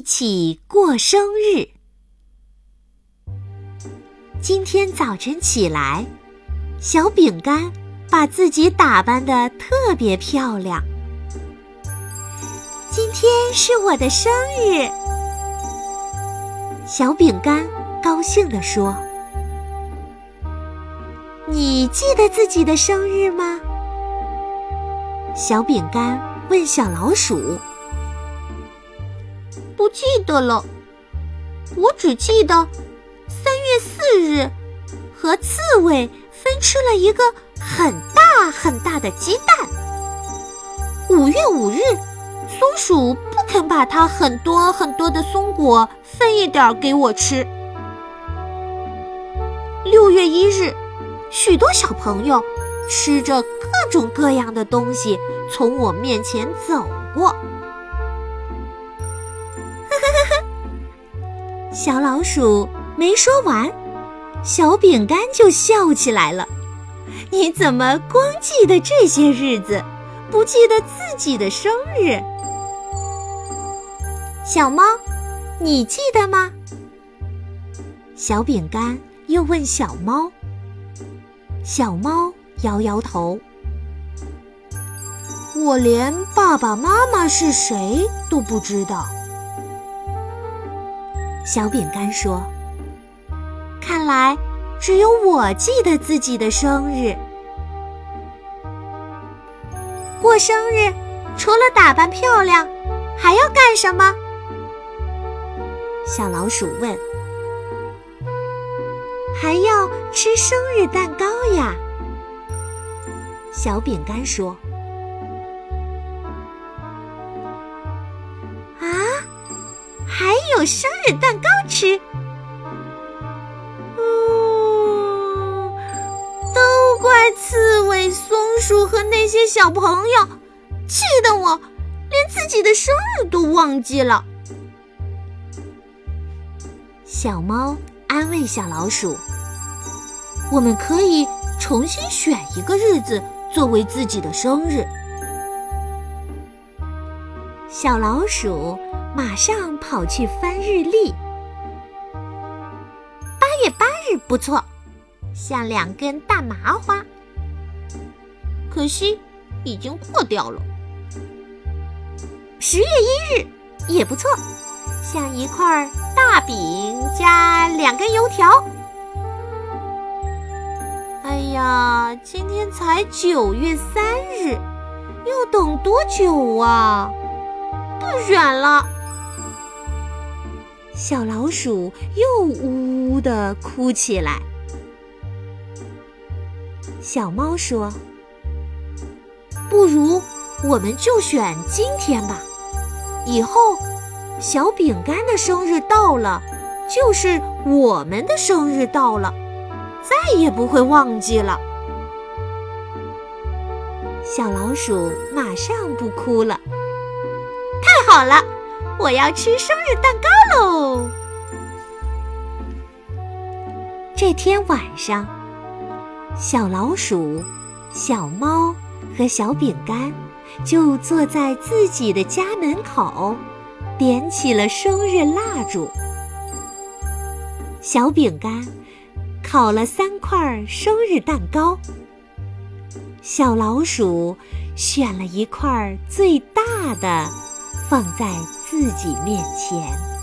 一起过生日。今天早晨起来，小饼干把自己打扮的特别漂亮。今天是我的生日，小饼干高兴地说：“你记得自己的生日吗？”小饼干问小老鼠：“不记得了，我只记得三月四日和刺猬分吃了一个很大很大的鸡蛋。五月五日。”松鼠不肯把它很多很多的松果分一点给我吃。六月一日，许多小朋友吃着各种各样的东西从我面前走过。小老鼠没说完，小饼干就笑起来了。你怎么光记得这些日子，不记得自己的生日？小猫，你记得吗？小饼干又问小猫。小猫摇摇头。我连爸爸妈妈是谁都不知道。小饼干说：“看来只有我记得自己的生日。过生日除了打扮漂亮，还要干什么？”小老鼠问：“还要吃生日蛋糕呀？”小饼干说：“有生日蛋糕吃？都怪刺猬、松鼠和那些小朋友，气得我连自己的生日都忘记了。”小猫安慰小老鼠：“我们可以重新选一个日子作为自己的生日。”小老鼠马上跑去翻日历。八月八日不错，像两根大麻花。可惜已经破掉了。十月一日也不错。像一块大饼加两根油条。哎呀，今天才九月三日，要等多久啊？不选了。小老鼠又呜呜的哭起来。小猫说：“不如我们就选今天吧，以后。”小饼干的生日到了，就是我们的生日到了，再也不会忘记了。小老鼠马上不哭了。好了，我要吃生日蛋糕喽！这天晚上，小老鼠、小猫和小饼干就坐在自己的家门口。点起了生日蜡烛，小饼干烤了三块生日蛋糕，小老鼠选了一块最大的，放在自己面前。